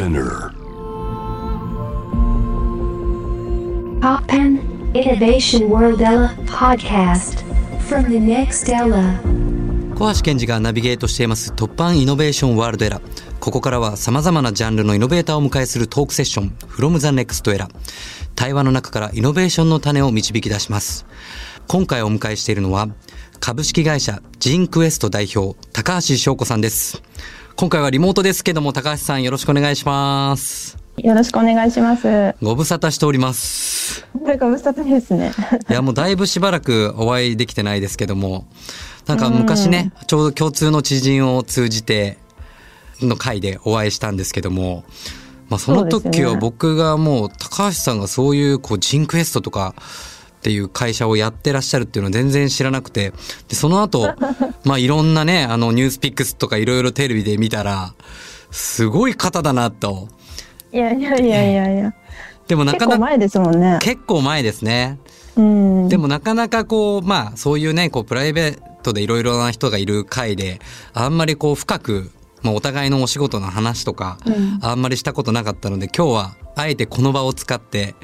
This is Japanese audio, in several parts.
Spinner. Poppen Innovation World Ella podcast. From the next Ella. 小橋健二がナビゲートしています突破イノベーションワールドエラここからは様々なジャンルのイノベーターをお迎えするトークセッション from the next era 対話の中からイノベーションの種を導き出します。今回お迎えしているのは株式会社ジンクエスト代表高橋翔子さんです今回はリモートですけども高橋さんよろしくお願いしますよろしくお願いします。ご無沙汰しておりますこれご無沙汰ですね。いやもうだいぶしばらくお会いできてないですけどもなんか昔ね、ちょうど共通の知人を通じての会でお会いしたんですけども、まあ、その時はね僕がもう高橋さんがそういうこうジンクエストとかっていう会社をやってらっしゃるっていうのを全然知らなくてでその後 まあいろんなねあのニュースピックスとかいろいろテレビで見たらすごい方だなといやいやいやいやいや。でもなかなか結構前ですもんね。結構前ですねうん。でもなかなかこう、まあそういうね、こうプライベートでいろいろな人がいる会で、あんまりこう深く、まあお互いのお仕事の話とか、あんまりしたことなかったので、今日はあえてこの場を使って、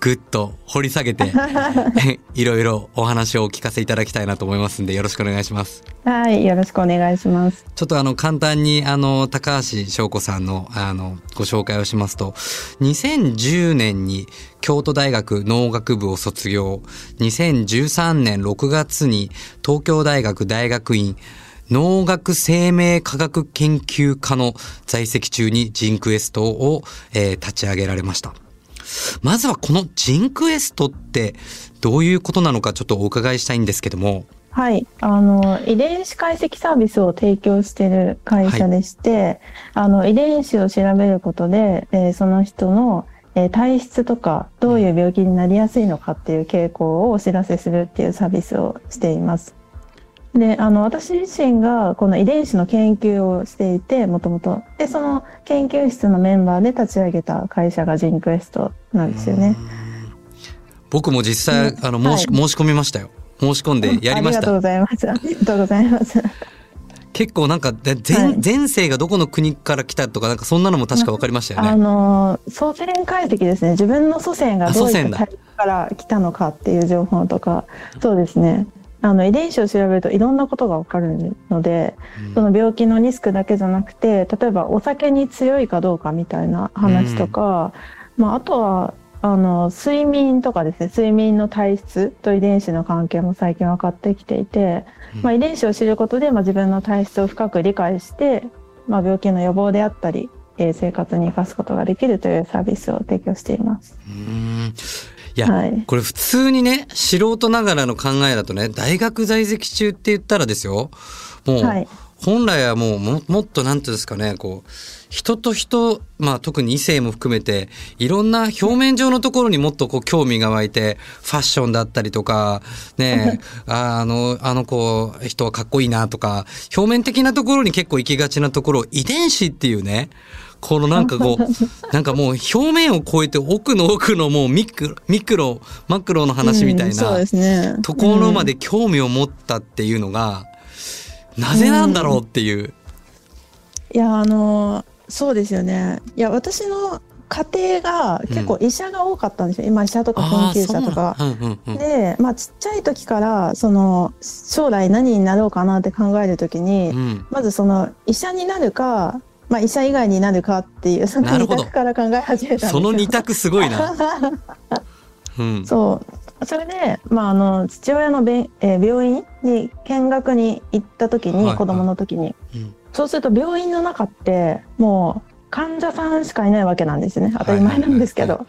ぐっと掘り下げて、いろいろお話をお聞かせいただきたいなと思いますんで、よろしくお願いします。はい、よろしくお願いします。ちょっとあの簡単にあの高橋翔子さんのあのご紹介をしますと2010年に京都大学農学部を卒業2013年6月に東京大学大学院農学生命科学研究科の在籍中にジンクエストを、えー立ち上げられました。まずはこのジンクエストってどういうことなのかちょっとお伺いしたいんですけども。はい、あの遺伝子解析サービスを提供している会社でして、あの遺伝子を調べることで、えーその人の、えー体質とかどういう病気になりやすいのかっていう傾向をお知らせするっていうサービスをしています。で、あの私自身がこの遺伝子の研究をしていて、もともとでその研究室のメンバーで立ち上げた会社がジンクエストなんですよね。僕も実際、あの申し、はい申し込みましたよ。申し込んでやりましありがとうごた。ざいます。ありがとうございます。結構なんか、で前、はい前世がどこの国から来たとか、なんかそんなのも確か分かりましたよあね。の祖先解析ですね自分の祖先がどういから来たのかっていう情報とかそうですねあの遺伝子を調べるといろんなことが分かるので、その病気のリスクだけじゃなくて例えばお酒に強いかどうかみたいな話とか、まあ、あとはあの睡眠とかですね睡眠の体質と遺伝子の関係も最近分かってきていて、まあ、遺伝子を知ることで、まあ、自分の体質を深く理解して、まあ、病気の予防であったりえー生活に生かすことができるというサービスを提供しています。うんいや、はい。これ普通にね、素人ながらの考えだとね、大学在籍中って言ったらですよ、もう、はい。本来はもうももっとなんていうんですかね、こう、人と人、まあ特に異性も含めて、いろんな表面上のところにもっとこう興味が湧いて、ファッションだったりとか、ねあ あの、あの子、人はかっこいいなとか、表面的なところに結構行きがちなところ、遺伝子っていうね、このなんかこう、なんかもう表面を超えて奥の奥のもうミクロ、ミクロ、マクロの話みたいな。ところまで興味を持ったっていうのが、なぜなんだろうっていう。いやあのそうですよね。いや私の家庭が結構医者が多かったんですよ。今医者とか研究者とか。うんうんうん。で、まあちっちゃい時からその将来何になろうかなって考える時に、うんまずその医者になるか、まあ医者以外になるかっていうその二択から考え始めた。その二択すごいな。うん。そう。それで、まあ、あの、父親のべん、えー病院に見学に行った時に、はいはい子供の時に、うんそうすると病院の中って、もう、患者さんしかいないわけなんですね。当たり前なんですけど。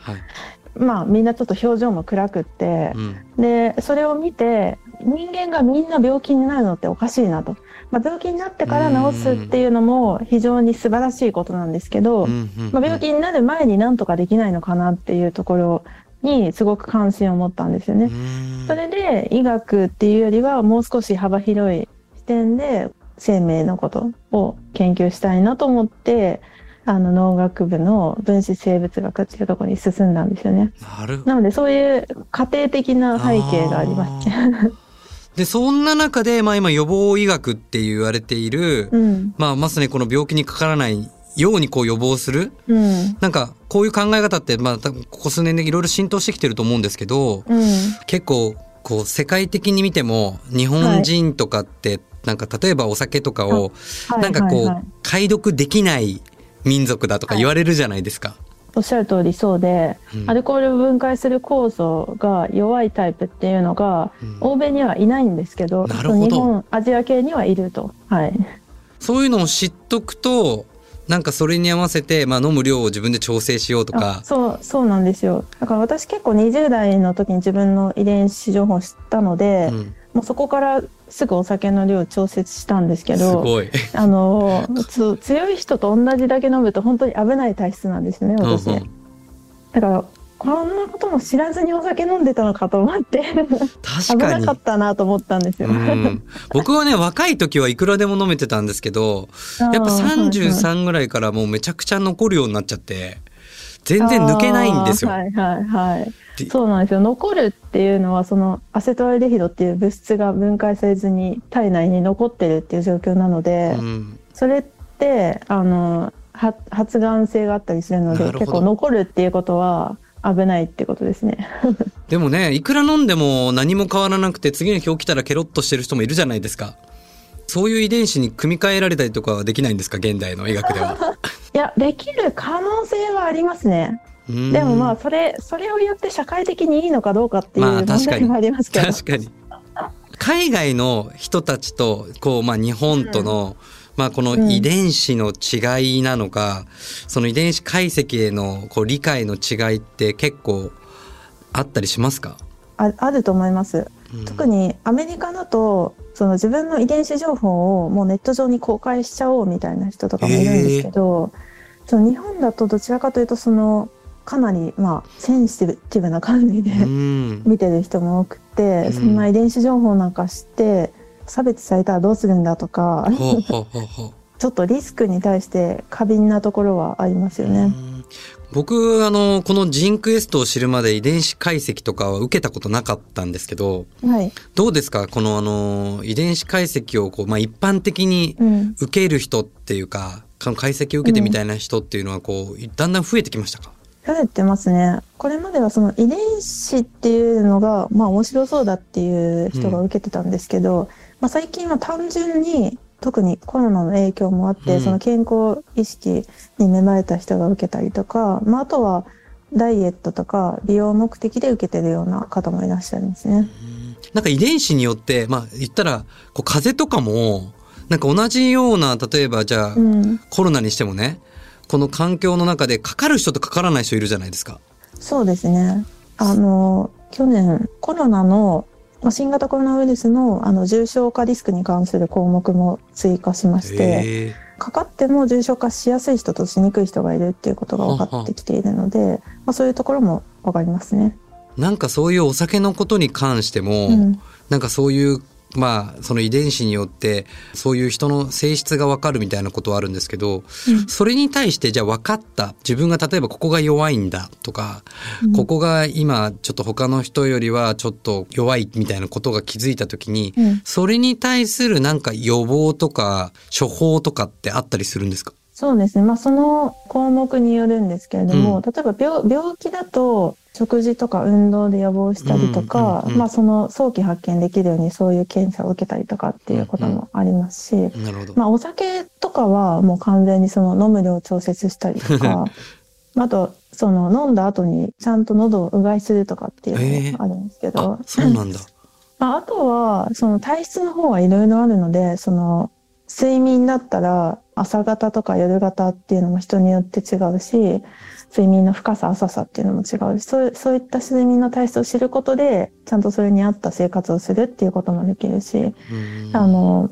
まあ、みんなちょっと表情も暗くって、うんで、それを見て、人間がみんな病気になるのっておかしいなと。まあ、病気になってから治すっていうのも非常に素晴らしいことなんですけど、まあ、病気になる前になんとかできないのかなっていうところにすごく関心を持ったんですよね。うんそれで医学っていうよりはもう少し幅広い視点で生命のことを研究したいなと思ってあの農学部の分子生物学っていうところに進んだんですよね。なるほど。なのでそういう家庭的な背景がありますね。で、そんな中で、まあ今予防医学って言われている、うん。まあまさにこの病気にかからないようにこう予防するうん。なんかこういう考え方ってまあここ数年でいろいろ浸透してきてると思うんですけどうん。結構こう世界的に見ても日本人とかってなんか例えばお酒とかをはいなんかこう解読できない民族だとか言われるじゃないですか。おっしゃる通りそうで、うんアルコールを分解する酵素が弱いタイプっていうのが、うん欧米にはいないんですけど、なるほど日本、アジア系にはいると。はい。そういうのを知っとくとなんかそれに合わせて、まあ、飲む量を自分で調整しようとあか。そう、そうなんですよ。だから私結構20代の時に自分の遺伝子情報を知ったので、うんもうそこからすぐお酒の量を調節したんですけすど、ごい。あの、つ強い人と同じだけ飲むと本当に危ない体質なんですね、私。うんうんだから、こんなことも知らずにお酒飲んでたのかと思って、確かに危なか。ったなと思ったんですよ。うん、僕はね若い時はいくらでも飲めてたんですけどやっぱ33ぐらいからもうめちゃくちゃ残るようになっちゃって全然抜けないんですよ。はいはいはいで。そうなんですよ。残るっていうのは、そのアセトアルデヒドっていう物質が分解されずに体内に残ってるっていう状況なので、うんそれって、あの、は発がん性があったりするので、結構残るっていうことは危ないってことですね。でもねいくら飲んでも何も変わらなくて次の日起きたらケロッとしてる人もいるじゃないですか。そういう遺伝子に組み換えられたりとかはできないんですか？現代の医学では。いや、できる可能性はありますね。うん。でもまあ、それ、それを言って社会的にいいのかどうかっていうまあ問題もありますけど。確かに。海外の人たちとこう、まあ、日本との、まあ、この遺伝子の違いなのか、その遺伝子解析へのこう理解の違いって結構あったりしますか、ああると思います。うん。特にアメリカだとその自分の遺伝子情報をもうネット上に公開しちゃおうみたいな人とかもいるんですけど、その日本だとどちらかというとそのかなりまあセンシティブな感じで、うん。見てる人も多くて、うん。そんな遺伝子情報なんか知って差別されたらどうするんだとか ちょっとリスクに対して過敏なところはありますよね。うん僕あのこのジンクエストを知るまで遺伝子解析とかは受けたことなかったんですけどはい、どうですか？このあの遺伝子解析をこう、まあ、一般的にうん、受ける人っていうかこの解析を受けてみたいな人っていうのはこうだんだん増えてきましたか、増えてますね。これまではその遺伝子っていうのが、まあ面白そうだっていう人が受けてたんですけど、まあ最近は単純に、特にコロナの影響もあって、うんその健康意識に芽生えた人が受けたりとか、まああとはダイエットとか美容目的で受けてるような方もいらっしゃるんですね。なんか遺伝子によってまあ言ったらこう風邪とかもなんか同じような例えばじゃあ、うん。コロナにしてもねこの環境の中でかかる人とかからない人いるじゃないですか。そうですね。あの、去年コロナのまあ新型コロナウイルスのあの重症化リスクに関する項目も追加しまして、かかっても重症化しやすい人としにくい人がいるっていうことが分かってきているので、まあ、そういうところも分かりますね。なんかそういうお酒のことに関しても、うんなんかそういうまあその遺伝子によってそういう人の性質がわかるみたいなことはあるんですけど、うんそれに対してじゃあ分かった。自分が例えばここが弱いんだとか、うん。ここが今ちょっと他の人よりはちょっと弱いみたいなことが気づいた時に、うん。それに対するなんか予防とか処方とかってあったりするんですか？そうですね、まあ、その項目によるんですけれども、うん。例えば病病気だと食事とか運動で予防したりとか、うんうんうんまあ、その早期発見できるようにそういう検査を受けたりとかっていうこともありますし、なるほど。まあ、お酒とかはもう完全にその飲む量を調節したりとか あとその飲んだ後にちゃんと喉をうがいするとかっていうのもあるんですけど、あそうなんだ。まあ、あとは、その体質の方はいろいろあるので、その、睡眠だったら朝型とか夜型っていうのも人によって違うし、睡眠の深さ、浅さっていうのも違うし、そうそういった睡眠の体質を知ることで、ちゃんとそれに合った生活をするっていうこともできるし、うん。あの、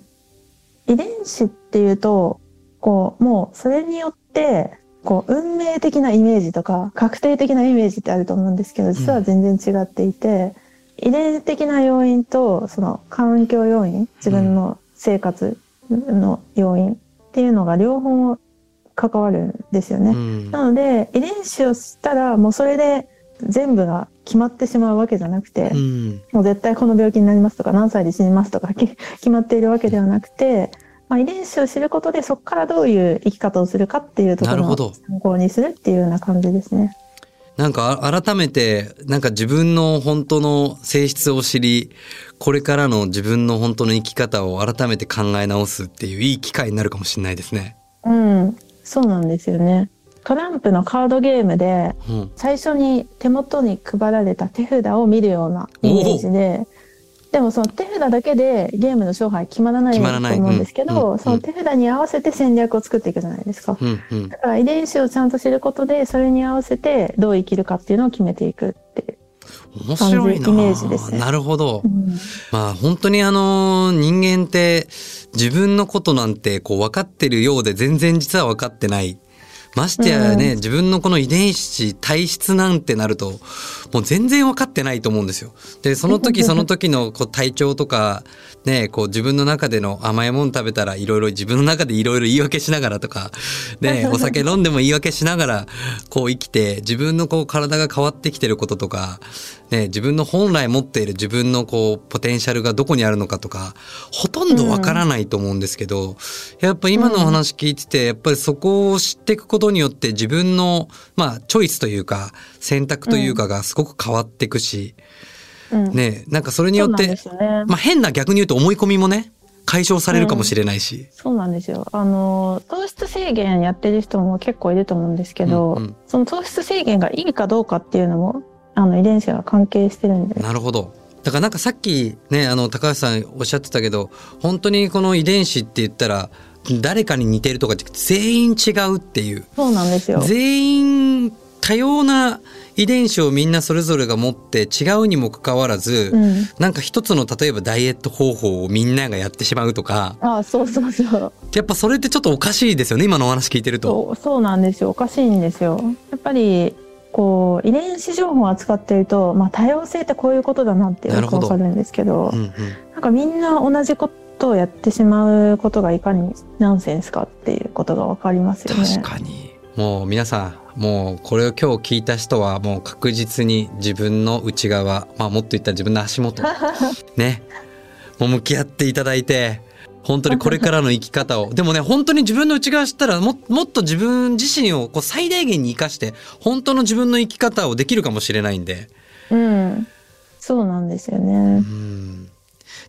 遺伝子っていうと、こう、もうそれによって、こう、運命的なイメージとか、確定的なイメージってあると思うんですけど、実は全然違っていて、遺伝的な要因と、その環境要因、自分の生活の要因っていうのが両方関わるんですよね。うんなので、遺伝子を知ったら、もうそれで全部が決まってしまうわけじゃなくて、うんもう絶対この病気になりますとか何歳で死にますとかき 決まっているわけではなくてまあ、遺伝子を知ることでそこからどういう生き方をするかっていうところを参考にするっていうような感じですね。なんかあ改めて、なんか自分の本当の性質を知り、これからの自分の本当の生き方を改めて考え直すっていういい機会になるかもしれないですね。うん、そうなんですよね。トランプのカードゲームでうん。最初に手元に配られた手札を見るようなイメージで、でもその手札だけでゲームの勝敗決まらないと思うんですけど、うんうんその手札に合わせて戦略を作っていくじゃないですか。うんうんだ。から遺伝子をちゃんと知ることで、それに合わせてどう生きるかっていうのを決めていくっていう。面白いなイメージですねなるほど。うんまあ本当にあの人間って自分のことなんてこう分かってるようで全然実は分かってない。ましてやね、うん自分のこの遺伝子、体質なんてなると、もう全然分かってないと思うんですよ。で、その時 その時のこう体調とか、ね、こう自分の中での甘いもの食べたらいろいろ自分の中でいろいろ言い訳しながらとか、ね、お酒飲んでも言い訳しながらこう生きて、自分のこう体が変わってきてることとか、ね、自分の本来持っている自分のこうポテンシャルがどこにあるのかとか、ほとんどわからないと思うんですけど、やっぱ今のお話聞いてて、やっぱりそこを知っていくことによって自分の、まあ、チョイスというか、選択というかがすごく変わっていくし、うんね、なんかそれによってね。まあ変な逆に言うと思い込みもね、解消されるかもしれないし。そうなんですよ。あの、糖質制限やってる人も結構いると思うんですけど、うんうんその糖質制限がいいかどうかっていうのも、あの、遺伝子が関係してるんで。なるほど。だからなんかさっきね、あの、高橋さんおっしゃってたけど、本当にこの遺伝子って言ったら、誰かに似てるとか全員違うっていう。そうなんですよ。全員多様な遺伝子をみんなそれぞれが持って違うにもかかわらず、うん。なんか一つの例えばダイエット方法をみんながやってしまうとか、あそうそうそう。やっぱそれってちょっとおかしいですよね、今のお話聞いてると。そうなんですよ。おかしいんですよ。やっぱり、こう、遺伝子情報を扱っていると、まあ、多様性ってこういうことだなってよくわかるんですけど、うんうんなんかみんな同じことをやってしまうことがいかにナンセンスかっていうことがわかりますよね。確かにもう皆さんもうこれを今日聞いた人はもう確実に自分の内側まあもっと言ったら自分の足元 ねもう向き合っていただいて本当にこれからの生き方をでもね本当に自分の内側知ったらももっと自分自身をこう最大限に生かして本当の自分の生き方をできるかもしれないんでうん。そうなんですよね。うん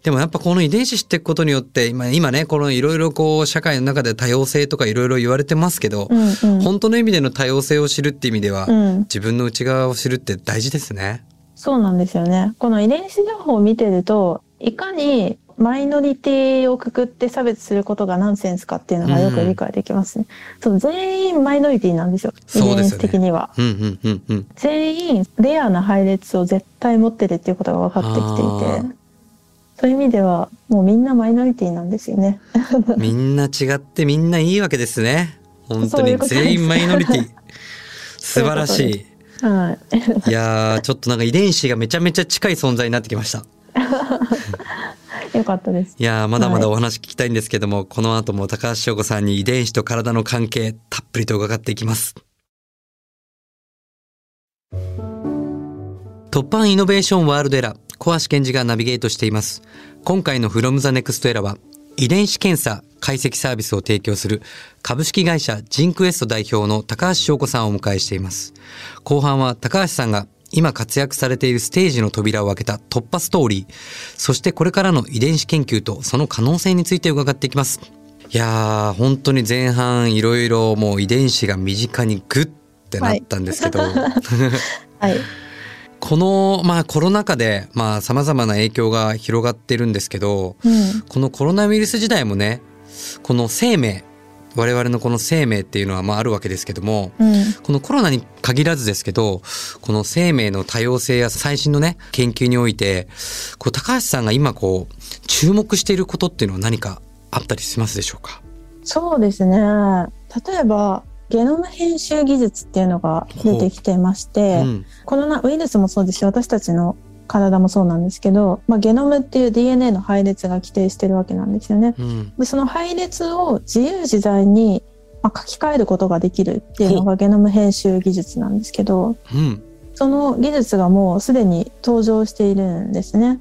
でもやっぱこの遺伝子知っていくことによって今今ねこのいろいろこう社会の中で多様性とかいろいろ言われてますけど、うんうん。本当の意味での多様性を知るって意味では、うん。自分の内側を知るって大事ですね。そうなんですよね。この遺伝子情報を見てると、いかにマイノリティをくくって差別することがナンセンスかっていうのがよく理解できますね。そう全員マイノリティなんですよ。遺伝子的には。うんうんうんうん。全員レアな配列を絶対持ってるっていうことが分かってきていて、そういう意味ではもうみんなマイノリティなんですよね。みんな違ってみんないいわけですね。本当に全員マイノリティ。素晴らそういはい。い。いやー、ちょっとなんか遺伝子がめちゃめちゃ近い存在になってきました。よかったです。いやー、まだまだお話聞きたいんですけども、この後も高橋翔子さんに遺伝子と体の関係、たっぷりと伺っていきます。突破イノベーションワールドエラー、小橋健二がナビゲートしています。今回の From the Next Era は、遺伝子検査解析サービスを提供する株式会社ジンクエスト代表の高橋翔子さんをお迎えしています。後半は高橋さんが今活躍されているステージの扉を開けた突破ストーリー、そしてこれからの遺伝子研究とその可能性について伺っていきます。いやー、本当に前半いろいろもう遺伝子が身近にグッってなったんですけど、はい。この、まあコロナ禍で、まあ様々な影響が広がってるんですけど、うん。このコロナウイルス時代もね、この生命、我々のこの生命っていうのはまああるわけですけども、うん。このコロナに限らずですけど、この生命の多様性や最新のね、研究において、こう高橋さんが今こう、注目していることっていうのは何かあったりしますでしょうか？そうですね。例えば、ゲノム編集技術っていうのが出てきてまして、うん。コロナウイルスもそうですし、私たちの体もそうなんですけど、まあ、ゲノムっていう DNA の配列が規定してるわけなんですよね。うん。で、その配列を自由自在に、まあ、書き換えることができるっていうのがゲノム編集技術なんですけど、うん。その技術がもうすでに登場しているんですね。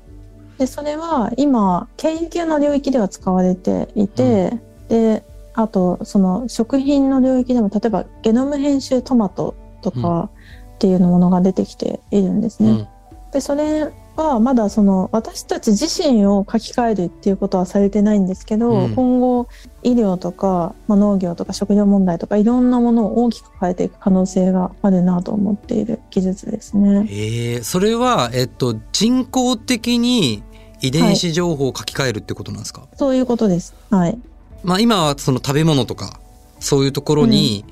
で、それは今、研究の領域では使われていて、であとその食品の領域でも例えばゲノム編集トマトとかっていうものが出てきているんですね。うんでそれはまだその私たち自身を書き換えるっていうことはされてないんですけど、うん今後医療とか、まあ、農業とか食料問題とかいろんなものを大きく変えていく可能性があるなと思っている技術ですね。ええそれは、えっと、人工的に遺伝子情報を書き換えるってことなんですか、そういうことです。はい。まあ今はその食べ物とかそういうところに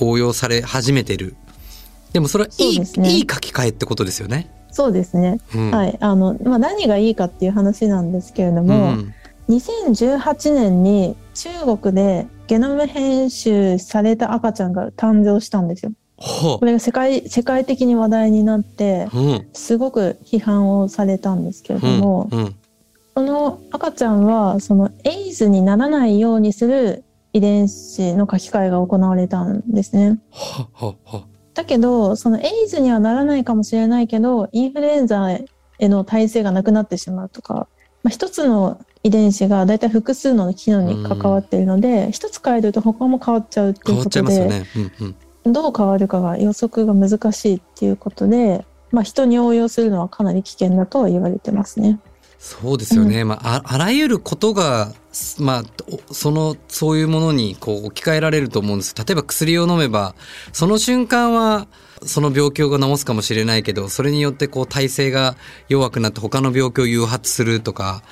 応用され始めてる、でもそれはいい,、ねいい書き換えってことですよね。そうですね。うん、はい。あの、まあ、何がいいかっていう話なんですけれどうも、ん2018年に中国でゲノム編集された赤ちゃんが誕生したんですよ。ほこれが世界世界的に話題になってう、うんすごく批判をされたんですけれども、うんうんその赤ちゃんはそのエイズにならないようにする遺伝子の書き換えが行われたんですね。はははだけどそのエイズにはならないかもしれないけどインフルエンザへの耐性がなくなってしまうとか、まあ、一つの遺伝子がだいたい複数の機能に関わっているので一つ変えると他も変わっちゃうっていうことで、ね。うんうんどう変わるかが予測が難しいっていうことで、まあ、人に応用するのはかなり危険だとは言われてますね。そうですよね、まあ、ああらゆることが、まあ、おそのそういうものにこう置き換えられると思うんです。例えば薬を飲めばその瞬間はその病気を治すかもしれないけどそれによってこう体制が弱くなって他の病気を誘発するとか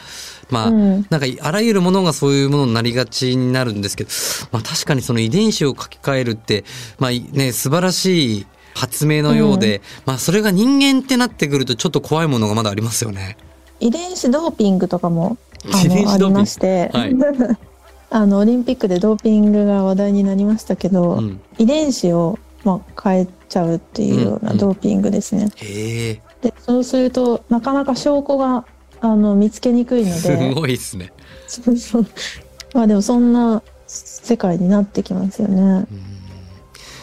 まあ、うん。なんかあらゆるものがそういうものになりがちになるんですけど、まあ、確かにその遺伝子を書き換えるって、まあね、素晴らしい発明のようで、まあそれが人間ってなってくるとちょっと怖いものがまだありますよね。遺伝子ドーピングとかもあのありまして、はい。あのオリンピックでドーピングが話題になりましたけど、うん、遺伝子を、まあ、変えちゃうっていうようなうんドーピングですね。へえ。でそうするとなかなか証拠があの見つけにくいのすでごいですね。そうそう。まあでもそんな世界になってきますよね。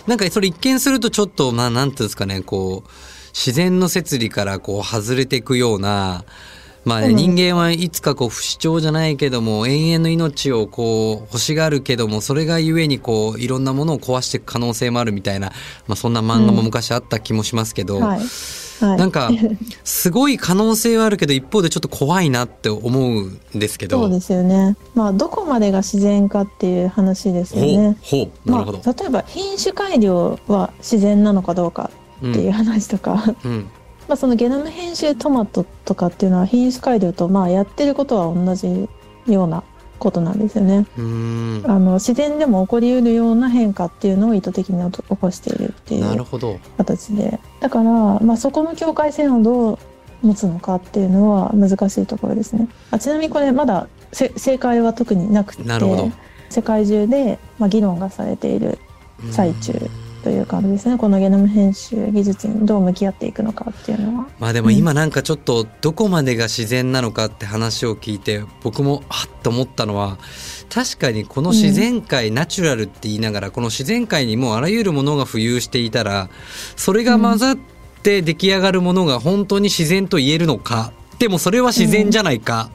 なんかそれ一見するとちょっと、まあなんていうんですかね、こう、自然の摂理からこう外れていくような、まあね、うん人間はいつかこう不死鳥じゃないけども、永遠の命をこう欲しがるけども、それがゆえにこう、いろんなものを壊していく可能性もあるみたいな、まあそんな漫画も昔あった気もしますけど、はい。はい。なんか、すごい可能性はあるけど、一方でちょっと怖いなって思うんですけど。そうですよね。まあどこまでが自然かっていう話ですよね。ほう、なるほど。まあ、例えば品種改良は自然なのかどうかうんっていう話とか、うん。まあそのゲノム編集トマトとかっていうのは品種改良とまあやってることは同じようなことなんですよね。あの自然でも起こりうるような変化っていうのを意図的に起こしているっていうなるほど。形でだから、まあ、そこの境界線をどう持つのかっていうのは難しいところですね。あちなみにこれまだせ正解は特になくて世界中で、まあ、議論がされている最中うんという感じですねこのゲノム編集技術にどう向き合っていくのかっていうのは。まあでも今なんかちょっとどこまでが自然なのかって話を聞いて僕もあっと思ったのは確かにこの自然界、ナチュラルって言いながらこの自然界にもうあらゆるものが浮遊していたらそれが混ざって出来上がるものが本当に自然と言えるのか？でもそれは自然じゃないか。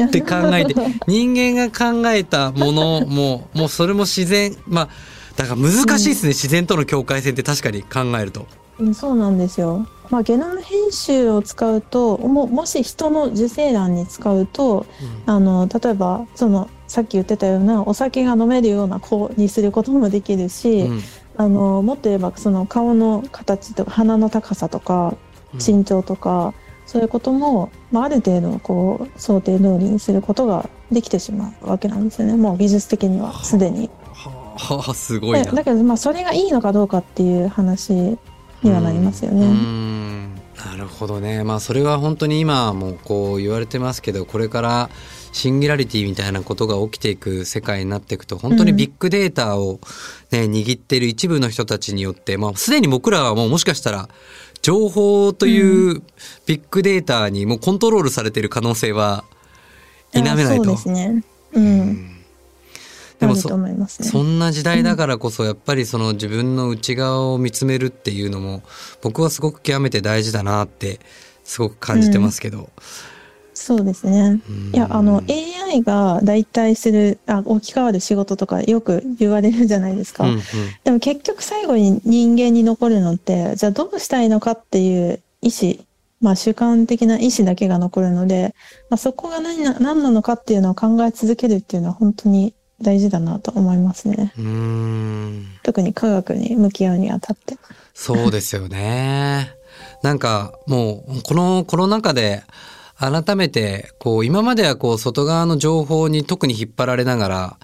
って考えて人間が考えたものももうそれも自然まあだから難しいですね、自然との境界線って確かに考えると。うんそうなんですよ。まあ、ゲノム編集を使うとももし人の受精卵に使うとあの例えばそのさっき言ってたようなお酒が飲めるような子にすることもできるし、うんあのもっと言えばその顔の形とか鼻の高さとか身長とか、そういうことも、まあ、ある程度こう想定通りにすることができてしまうわけなんですよねもう技術的にはすでに。はあすごいな。だだけどまあそれがいいのかどうかっていう話にはなりますよね。んなるほどねまあそれは本当に今もこう言われてますけどこれからシンギュラリティみたいなことが起きていく世界になっていくと本当にビッグデータを、ね握っている一部の人たちによって、まあ、すでに僕らはもうもしかしたら情報というビッグデータにもうコントロールされている可能性は否めないそうと。ですね。うん。でもそね。そんな時代だからこそやっぱりその自分の内側を見つめるっていうのも僕はすごく極めて大事だなってすごく感じてますけど、そうですね。いや、あの、AI が代替する、あ、置き換わる仕事とかよく言われるじゃないですか。うんうんでも結局最後に人間に残るのって、じゃあどうしたいのかっていう意思、まあ主観的な意思だけが残るので、まあそこが何な何なのかっていうのを考え続けるっていうのは本当に大事だなと思いますね。うーん特に科学に向き合うにあたって。そうですよね。なんかもうこのコロナ禍で改めてこう今まではこう外側の情報に特に引っ張られながら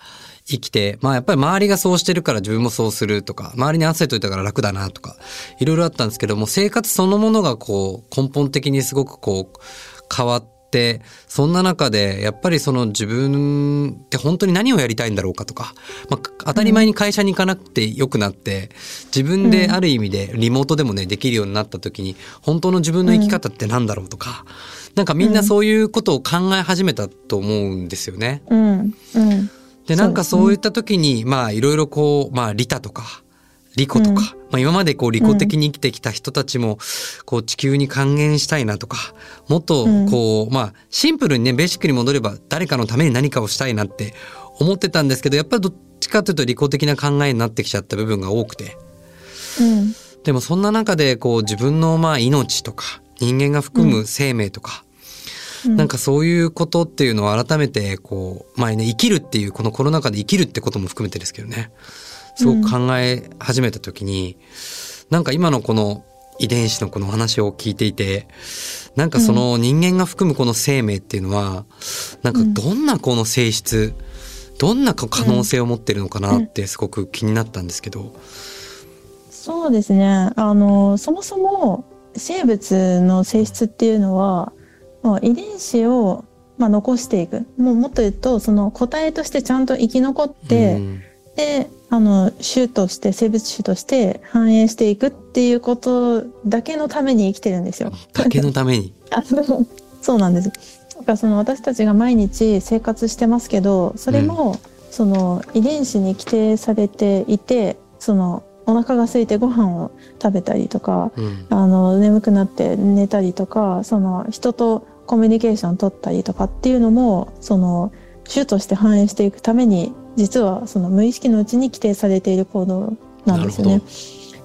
生きて、まあやっぱり周りがそうしてるから自分もそうするとか、周りに合わせといたから楽だなとか、いろいろあったんですけども、生活そのものがこう根本的にすごくこう変わって、そんな中でやっぱりその自分って本当に何をやりたいんだろうかとか、まあ当たり前に会社に行かなくてよくなって、自分である意味でリモートでもね、できるようになった時に、本当の自分の生き方って何だろうとか、なんかみんなそういうことを考え始めたと思うんですよね。うん。うん。で、なんかそういった時に、まあいろいろこう、まあ利他とか、利己とか、うん。まあ今までこう利己的に生きてきた人たちも、こう地球に還元したいなとか、もっとこう、まあシンプルにね、ベーシックに戻れば誰かのために何かをしたいなって思ってたんですけど、やっぱりどっちかというと利己的な考えになってきちゃった部分が多くて。うん。でもそんな中でこう自分のまあ命とか、人間が含む生命とか、なんかそういうことっていうのを改めてこう、まあね、生きるっていう、このコロナ禍で生きるってことも含めてですけどね、すごく考え始めた時に、なんか今のこの遺伝子のこの話を聞いていて、なんかその人間が含むこの生命っていうのは、なんかどんなこの性質、どんな可能性を持ってるのかなってすごく気になったんですけど。そうですね。あの、そもそも生物の性質っていうのは、まあ、遺伝子を、まあ、残していく。もうもっと言うと、その個体としてちゃんと生き残って、うんで、あの、種として、生物種として繁栄していくっていうことだけのために生きてるんですよ。だけのために。あそうそうなんです。だからその私たちが毎日生活してますけど、それも、その遺伝子に規定されていて、そのお腹が空いてご飯を食べたりとか、うんあの眠くなって寝たりとか、その人とコミュニケーション取ったりとかっていうのも、その種として繁栄していくために、実はその無意識のうちに規定されている行動なんですよね。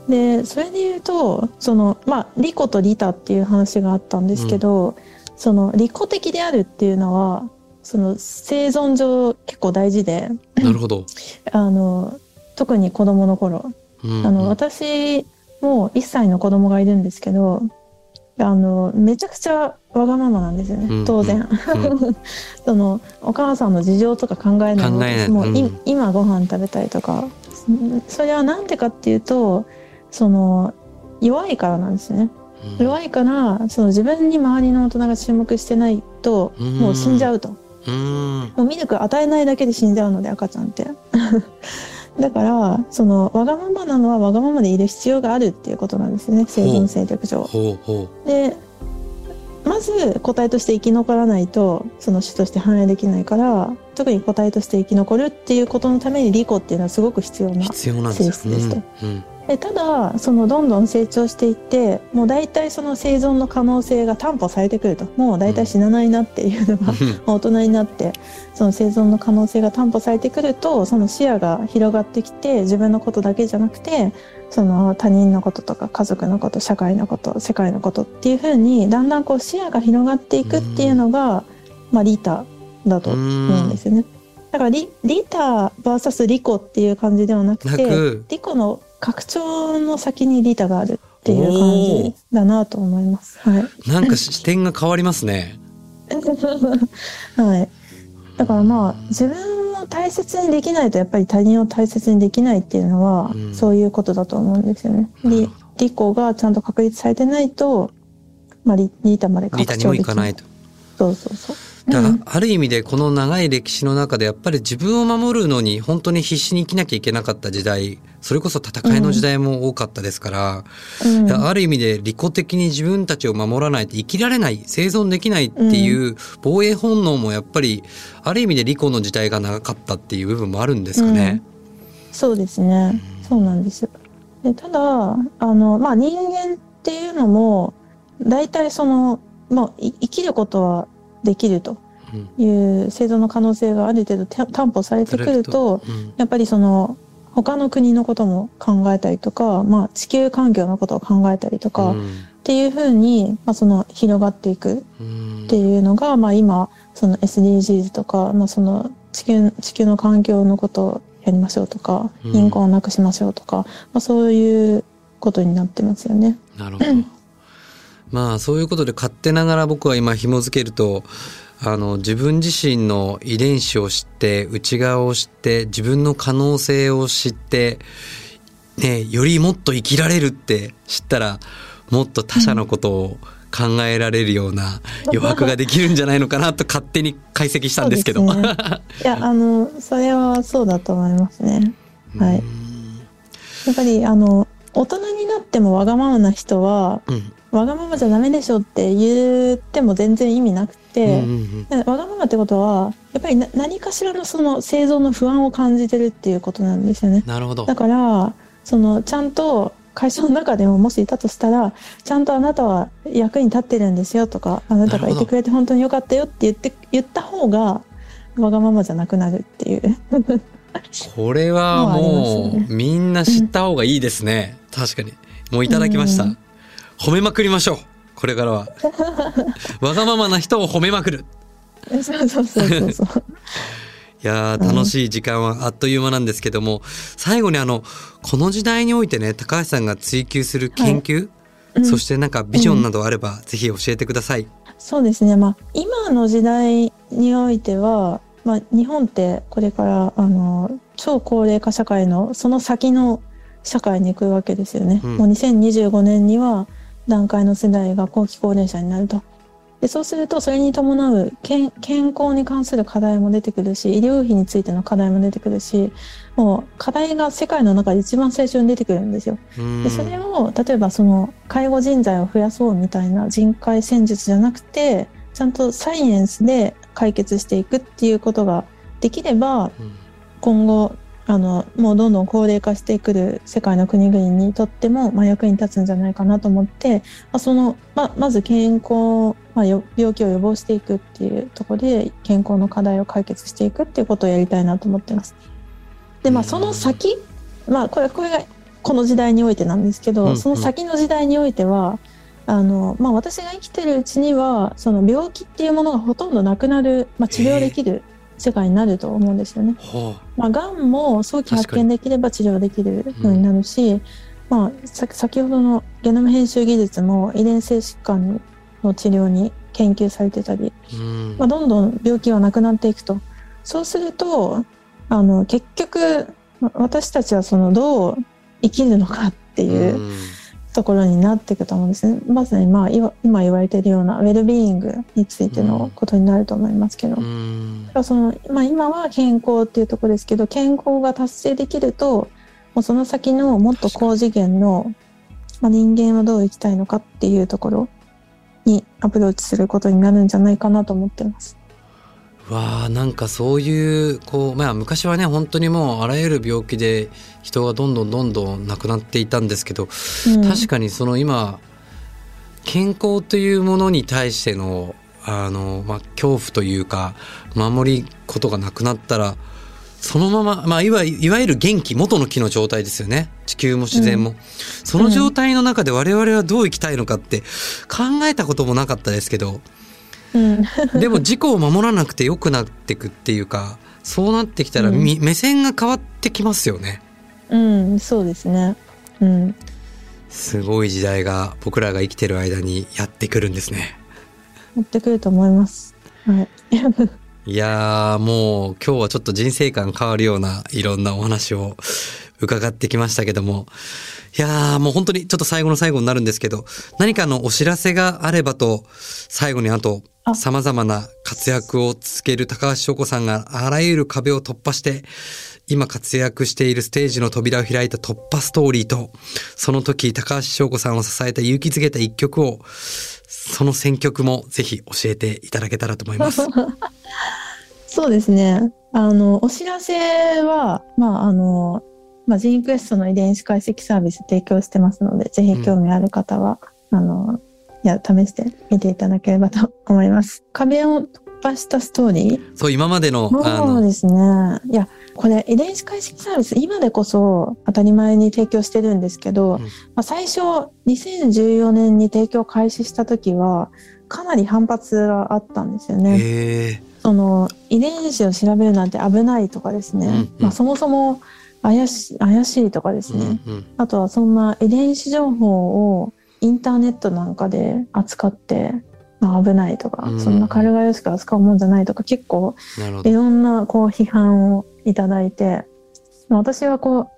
でそれで言うとそのまあ利己と利他っていう話があったんですけど、その利己的であるっていうのはその生存上結構大事でなるほど。あの特に子供の頃うんあの私も1歳の子供がいるんですけどあのめちゃくちゃわがままなんですよね、うん当然、そのお母さんの事情とか考えないわけですもううん。今ご飯食べたいとか。それはなんでかっていうとその弱いからなんですね。うん。弱いからその自分に周りの大人が注目してないとうん。もう死んじゃうと、うん。もうミルク与えないだけで死んじゃうので赤ちゃんってだからそのわがままなのはわがままでいる必要があるっていうことなんですね生存戦略上。でまず個体として生き残らないとその種として反映できないから特に個体として生き残るっていうことのために利己っていうのはすごく必要うな必要なんですよ。性質ですとうんうんでただそのどんどん成長していってもう大体その生存の可能性が担保されてくると。もう大体死なないなっていうのが、大人になってその生存の可能性が担保されてくるとその視野が広がってきて自分のことだけじゃなくてその他人のこととか家族のこと社会のこと世界のことっていうふうにだんだんこう視野が広がっていくっていうのが、まあ、リータだと思うんですよね。だからリリータ VS リコっていう感じではなくてリコの拡張の先にリータがあるっていう感じだなと思います。はい。なんか視点が変わりますね。はい。だからまあ自分を大切にできないとやっぱり他人を大切にできないっていうのは、うんそういうことだと思うんですよね。利なるほど利己がちゃんと確立されてないと、まあリリータまで拡リータにも張できない。行かないと。そうそうそう。だからうんある意味でこの長い歴史の中でやっぱり自分を守るのに本当に必死に生きなきゃいけなかった時代それこそ戦いの時代も多かったですから、ある意味で利己的に自分たちを守らないと生きられない生存できないっていう防衛本能もやっぱりある意味で利己の時代が長かったっていう部分もあるんですかね。そうですね。そうなんですただ、あの、まあ、人間っていうのも、大体その、まあ、い生きることはできるという生存の可能性がある程度た担保されてくるとうん。やっぱりその他の国のことも考えたりとか、まあ、地球環境のことを考えたりとか、っうん。ていうふうに、まあ、その広がっていくうん。っていうのが、まあ、今その SDGs とか、まあ、その地球地球の環境のことをやりましょうとかうん。貧困をなくしましょうとか、まあ、そういうことになってますよね。なるほど。まあそういうことで勝手ながら僕は今紐付けるとあの自分自身の遺伝子を知って内側を知って自分の可能性を知って、ね、よりもっと生きられるって知ったらもっと他者のことを考えられるような余白ができるんじゃないのかなと勝手に解析したんですけど。ね。いや あのそれはそうだと思いますね。はい。うんやっぱりあの大人になってもわがままな人はうんわがままじゃダメでしょって言っても全然意味なくうんて、わがままってことはやっぱりな何かしらのその生存の不安を感じてるっていうことなんですよね。なるほどだ。からそのちゃんと会社の中でももしいたとしたらちゃんとあなたは役に立ってるんですよとかあなたがいてくれて本当によかったよって言って言った方がわがままじゃなくなるっていう。これはもう みんな知った方がいいですね。確かに。もういただきましたうん。褒めまくりましょう。これからは。わがままな人を褒めまくる。そうそうそうそう。いやー楽しい時間はあっという間なんですけども、最後にあの、この時代においてね、高橋さんが追求する研究、うんそしてなんかビジョンなどあれば、ぜひ教えてください。そうですね。まあ、今の時代においては、まあ、日本ってこれから、あの、超高齢化社会のその先の社会に行くわけですよね。うんもう2025年には段階の世代が後期高齢者になると。でそうすると、それに伴う健健康に関する課題も出てくるし、医療費についての課題も出てくるし、もう課題が世界の中で一番最初に出てくるんですよ。うんでそれを例えばその介護人材を増やそうみたいな人海戦術じゃなくてちゃんとサイエンスで解決していくっていうことができればうん今後あのもうどんどん高齢化してくる世界の国々にとっても、まあ、役に立つんじゃないかなと思って、まあ、そのままず健康、まあ、よ病気を予防していくっていうところで健康の課題を解決していくっていうことをやりたいなと思ってます。でまあその先まあこれこれがこの時代においてなんですけど、うんその先の時代においてはあの、まあ、私が生きてるうちにはその病気っていうものがほとんどなくなる、まあ、治療できる世界になると思うんですよね。ほまあ、がんも早期発見できれば治療できるようになるし、まあ、さ先ほどのゲノム編集技術も遺伝性疾患の治療に研究されてたり、う。うんまあ、どんどん病気はなくなっていくと。そうすると、あの、結局、ま私たちはその、どう生きるのかっていううんところになっていくと思うんですね。まさに、まあ、今言われているようなウェルビーイングについてのことになると思いますけど。うんその、まあ、今は健康っていうところですけど、健康が達成できると、もうその先のもっと高次元の、まあ、人間はどう生きたいのかっていうところにアプローチすることになるんじゃないかなと思ってます。わあなんかそういうこうまあ昔はね本当にもうあらゆる病気で人がどんどんどんどん亡くなっていたんですけど、うん。確かにその今健康というものに対してのあの、まあ、恐怖というか守りことがなくなったらそのまま、まあ、いわいわゆる元気元の木の状態ですよね。地球も自然も、その状態の中で我々はどう生きたいのかって考えたこともなかったですけどうん、でも自己を守らなくて良くなっていくっていうかそうなってきたら、み目線が変わってきますよねうん、そうですね。うん、すごい時代が僕らが生きてる間にやってくるんですね持ってくると思います。はい。いやーもう今日はちょっと人生観変わるようないろんなお話を伺ってきましたけどもいやーもう本当にちょっと最後の最後になるんですけど何かのお知らせがあればと最後にあとあ様々な活躍を続ける高橋翔子さんがあらゆる壁を突破して今活躍しているステージの扉を開いた突破ストーリーとその時高橋翔子さんを支えた勇気づけた一曲をその選曲もぜひ教えていただけたらと思います。そうですね。あの、お知らせは、まあ、あの、まあ、ジーンクエストの遺伝子解析サービス提供してますので、ぜひ興味ある方は、あの、や試してみていただければと思います。壁を突破したストーリー？そう、今までの、そうですね。いや、これ遺伝子解析サービス、今でこそ当たり前に提供してるんですけど、うんまあ、最初、2014年に提供開始した時は、かなり反発があったんですよね。その遺伝子を調べるなんて危ないとかですね、うんうんまあ、そもそも怪し怪しいとかですうんね、うん。あとはそんな遺伝子情報をインターネットなんかで扱って、まあ、危ないとか、うん。そんな軽々しく扱うもんじゃないとか結構い。ろんなこう批判をいただいてまあ私はこ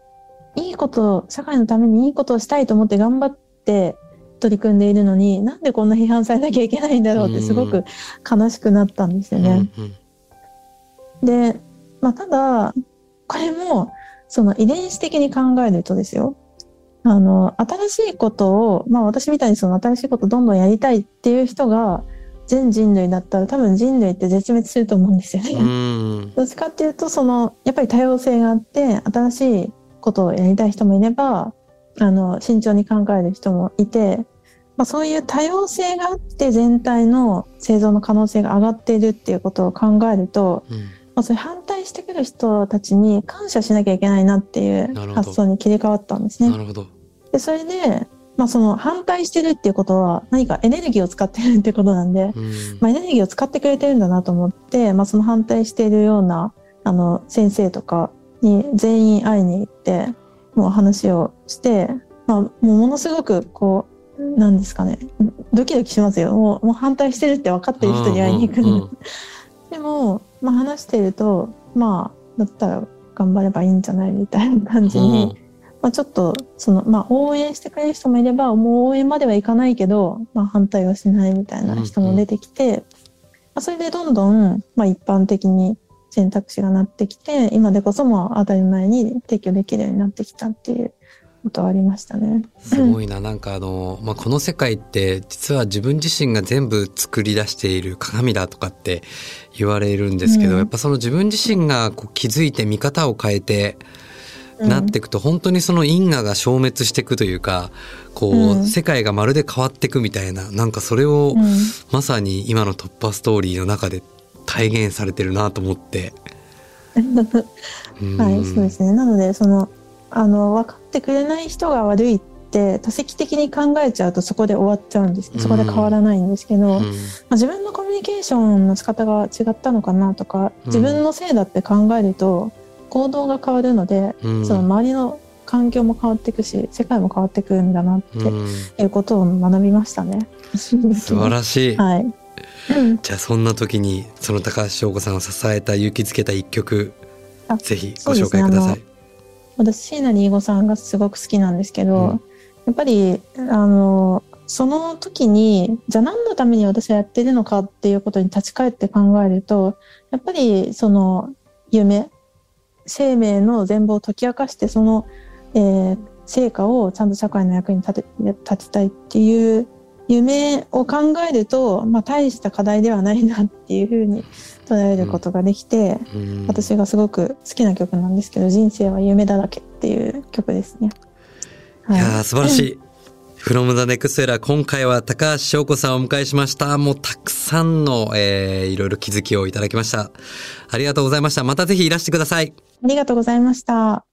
ういいこと社会のためにいいことをしたいと思って頑張って取り組んでいるのになんでこんな批判されなきゃいけないんだろうってすごく悲しくなったんですよね。うんうん。で、まあ、ただ、これも、その遺伝子的に考えるとですよ。あの、新しいことを、まあ私みたいにその新しいことをどんどんやりたいっていう人が全人類だったら多分人類って絶滅すると思うんですよね。うん。どっちかっていうと、その、やっぱり多様性があって、新しいことをやりたい人もいれば、あの、慎重に考える人もいて、まあそういう多様性があって全体の生存の可能性が上がっているっていうことを考えると、うんまあ、それ反対してくる人たちに感謝しなきゃいけないなっていう発想に切り替わったんですね。なるほど。で、それで、まあその反対してるっていうことは何かエネルギーを使ってるってことなんで、うんまあ、エネルギーを使ってくれてるんだなと思って、まあその反対しているような、あの、先生とかに全員会いに行って、もう話をして、まあもうものすごくこう、なんですかね、ドキドキしますよ。もうもう反対してるって分かってる人に会いに行くうんうんでも、まあ、話しているとまあだったら頑張ればいいんじゃないみたいな感じに、まあ、ちょっとその、まあ、応援してくれる人もいればもう応援まではいかないけど、まあ、反対はしないみたいな人も出てきて、まあ、それでどんどん、まあ、一般的に選択肢がなってきて今でこそもう当たり前に提供できるようになってきたっていうことはありましたね。すごいな。なんかあの、まあ、この世界って実は自分自身が全部作り出している鏡だとかって言われるんですけど、うんやっぱその自分自身がこう気づいて見方を変えて、なっていくと本当にその因果が消滅していくというか、こう、うん世界がまるで変わっていくみたいな、なんかそれをうんまさに今の突破ストーリーの中で体現されてるなと思って。う んはい、そうですね。なので、その、あの、分かってくれない人が悪いって、多席的に考えちゃうとそこで終わっちゃうんです。そこで変わらないんですけど、まうんあ、自分のコミュニケーションの仕方が違ったのかなとか、自分のせいだって考えると、行動が変わるので、うんその周りの環境も変わっていくし、世界も変わってくるんだなってうんいうことを学びましたね。素 素晴らしい。はい。うんじゃあそんな時にその高橋翔子さんを支えた勇気づけた一曲あぜひご紹介ください。私椎名林檎さんがすごく好きなんですけど、うん。やっぱりあのその時にじゃあ何のために私はやってるのかっていうことに立ち返って考えるとやっぱりその夢生命の全貌を解き明かしてその、えー成果をちゃんと社会の役に立て立てたいっていう夢を考えると、まあ、大した課題ではないなっていうふうに捉えることができて、うん私がすごく好きな曲なんですけど、人生は夢だらけっていう曲ですね。はいやー素晴らしい。From the Next Era 今回は高橋翔子さんをお迎えしました。もうたくさんの、えー、いろいろ気づきをいただきました。ありがとうございました。またぜひいらしてください。ありがとうございました。